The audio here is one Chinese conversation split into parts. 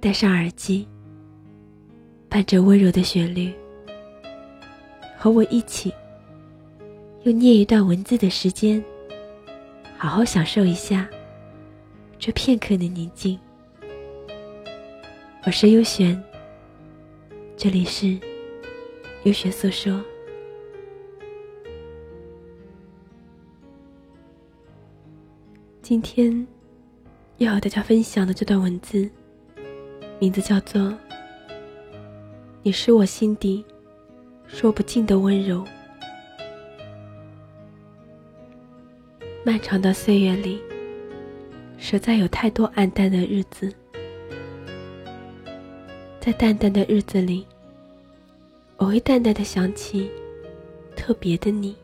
戴上耳机，伴着温柔的旋律，和我一起用念一段文字的时间，好好享受一下这片刻的宁静。我是优璇，这里是优璇诉说。今天要和大家分享的这段文字。名字叫做“你是我心底说不尽的温柔”。漫长的岁月里，实在有太多暗淡的日子，在淡淡的日子里，我会淡淡的想起特别的你。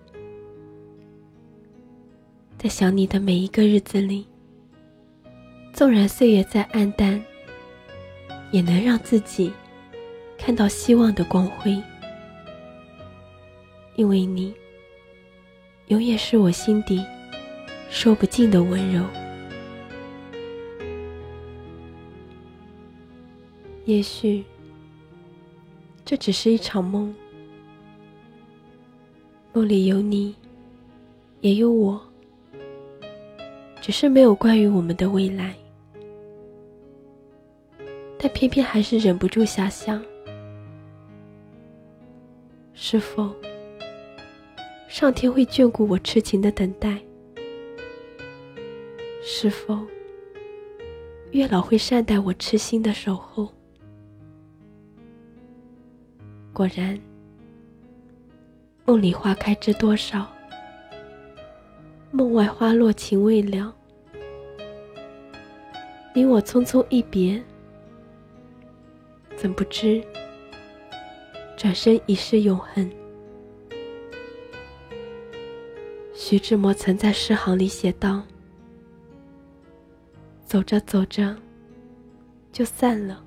在想你的每一个日子里，纵然岁月再暗淡。也能让自己看到希望的光辉，因为你永远是我心底说不尽的温柔。也许这只是一场梦，梦里有你，也有我，只是没有关于我们的未来。但偏偏还是忍不住遐想：是否上天会眷顾我痴情的等待？是否月老会善待我痴心的守候？果然，梦里花开知多少，梦外花落情未了。你我匆匆一别。怎不知，转身已是永恒。徐志摩曾在诗行里写道：“走着走着，就散了，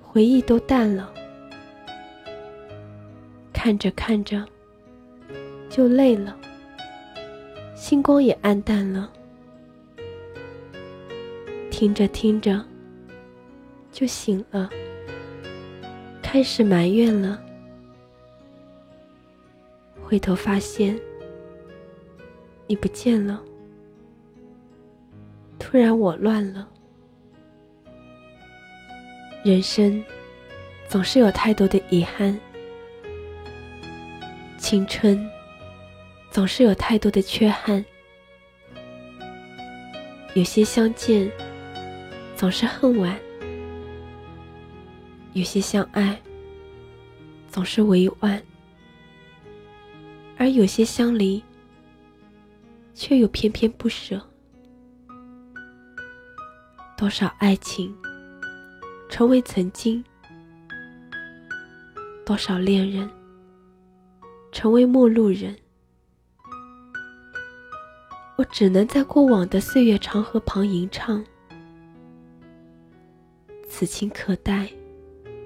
回忆都淡了；看着看着，就累了，星光也暗淡了；听着听着。”就醒了，开始埋怨了。回头发现你不见了，突然我乱了。人生总是有太多的遗憾，青春总是有太多的缺憾，有些相见总是恨晚。有些相爱总是委婉，而有些相离却又偏偏不舍。多少爱情成为曾经，多少恋人成为陌路人。我只能在过往的岁月长河旁吟唱：此情可待。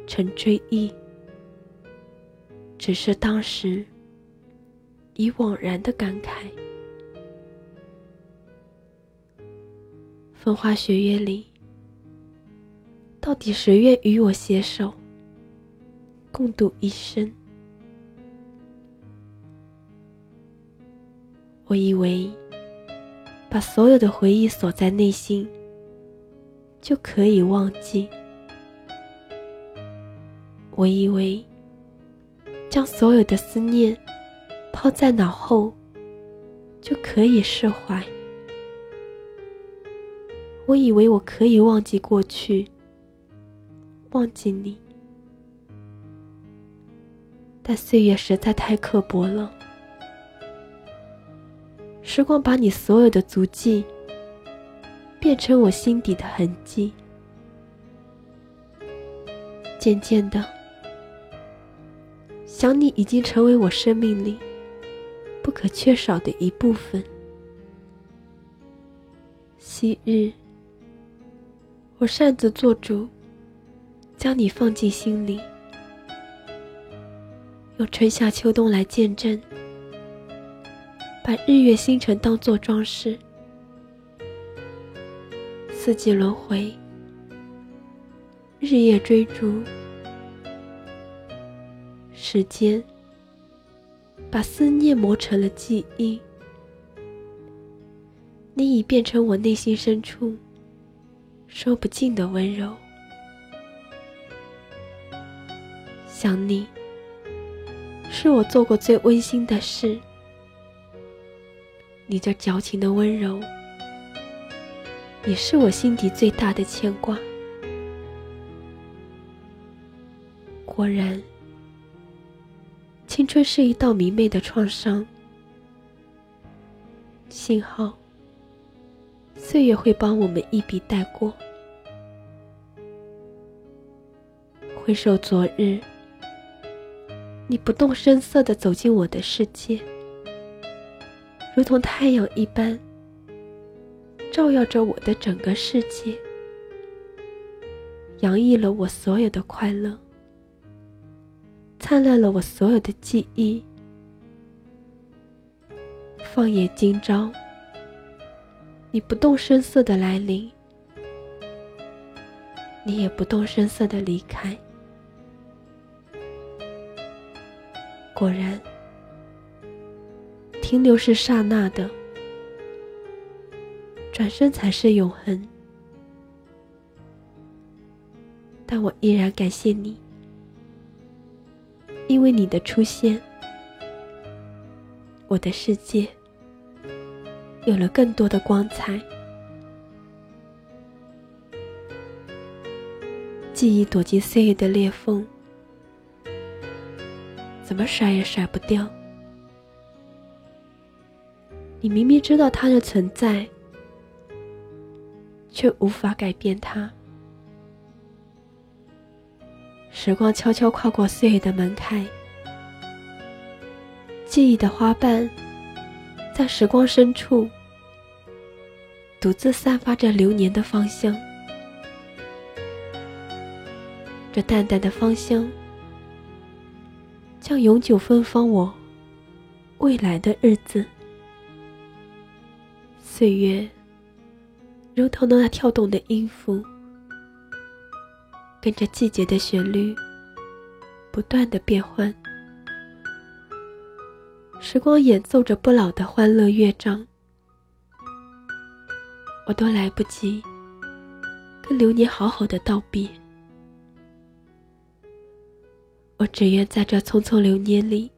成追忆，只是当时已惘然的感慨。风花雪月里，到底谁愿与我携手共度一生？我以为把所有的回忆锁在内心，就可以忘记。我以为，将所有的思念抛在脑后，就可以释怀。我以为我可以忘记过去，忘记你，但岁月实在太刻薄了。时光把你所有的足迹，变成我心底的痕迹。渐渐的，想你已经成为我生命里不可缺少的一部分。昔日，我擅自做主，将你放进心里，用春夏秋冬来见证，把日月星辰当作装饰，四季轮回，日夜追逐，时间把思念磨成了记忆。你已变成我内心深处说不尽的温柔。想你，是我做过最温馨的事。你这矫情的温柔，也是我心底最大的牵挂。果然，青春是一道明媚的创伤。幸好。岁月会帮我们一笔带过。回首昨日，你不动声色的走进我的世界，如同太阳一般，照耀着我的整个世界，洋溢了我所有的快乐，灿烂了我所有的记忆。放眼今朝。你不动声色的来临，你也不动声色的离开。果然，停留是刹那的，转身才是永恒。但我依然感谢你，因为你的出现，我的世界。有了更多的光彩，记忆躲进岁月的裂缝，怎么甩也甩不掉。你明明知道它的存在，却无法改变它。时光悄悄跨过岁月的门开，记忆的花瓣，在时光深处。独自散发着流年的芳香，这淡淡的芳香将永久芬芳我未来的日子。岁月如同那跳动的音符，跟着季节的旋律不断的变换，时光演奏着不老的欢乐乐章。我都来不及跟流年好好的道别，我只愿在这匆匆流年里，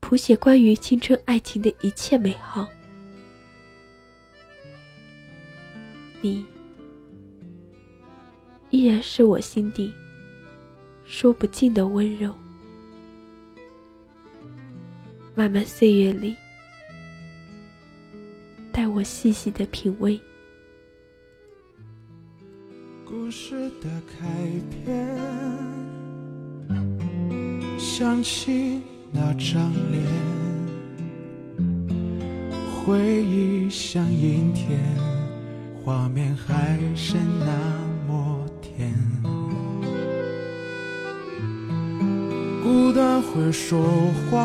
谱写关于青春爱情的一切美好。你依然是我心底说不尽的温柔，漫漫岁月里。待我细细的品味。故事的开篇，想起那张脸，回忆像阴天，画面还是那会说话。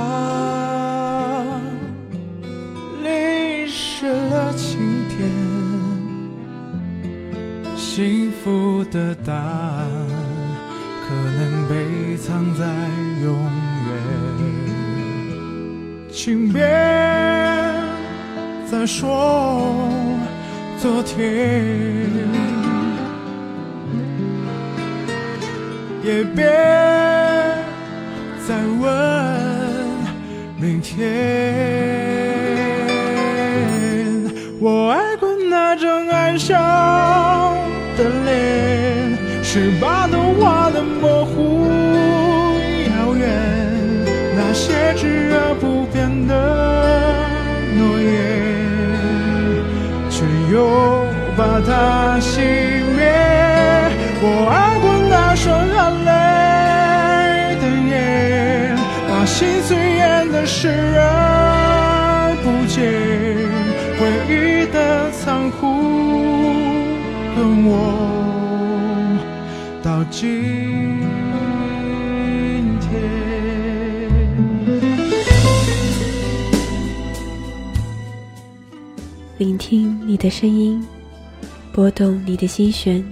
失了晴天，幸福的答案可能被藏在永远。请别再说昨天，也别再问明天。我爱过那张爱笑的脸，十八度画的模糊遥远，那些炙热不变的诺言，却又把它视而不见，回忆的残酷，跟我到今。聆听你的声音，拨动你的心弦，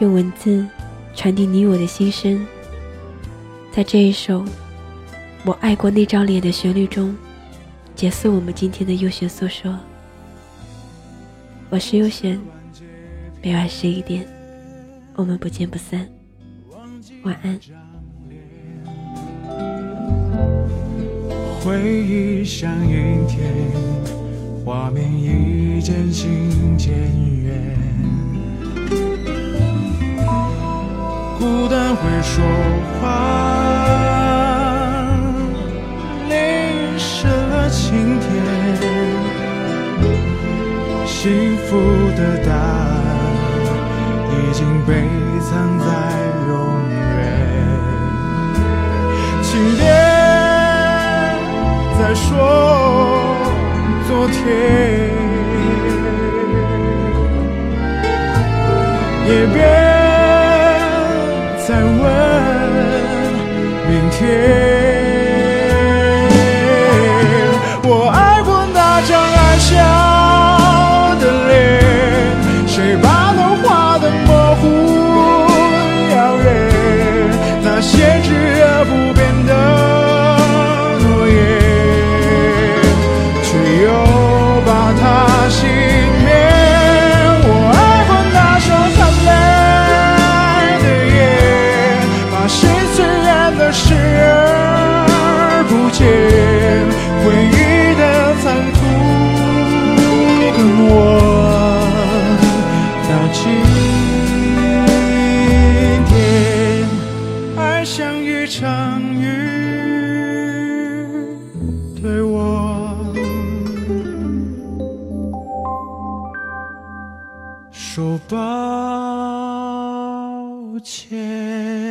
用文字传递你我的心声。在这一首《我爱过那张脸》的旋律中，结束我们今天的优选诉说。我是优选，每晚十一点，我们不见不散。晚安。回忆像阴天。画面已渐行渐远，孤单会说话，也别再问明天。我爱过那张爱笑的脸，谁把都画得模糊遥远？那些执而不变的诺言，却又把它熄。相遇对我说抱歉。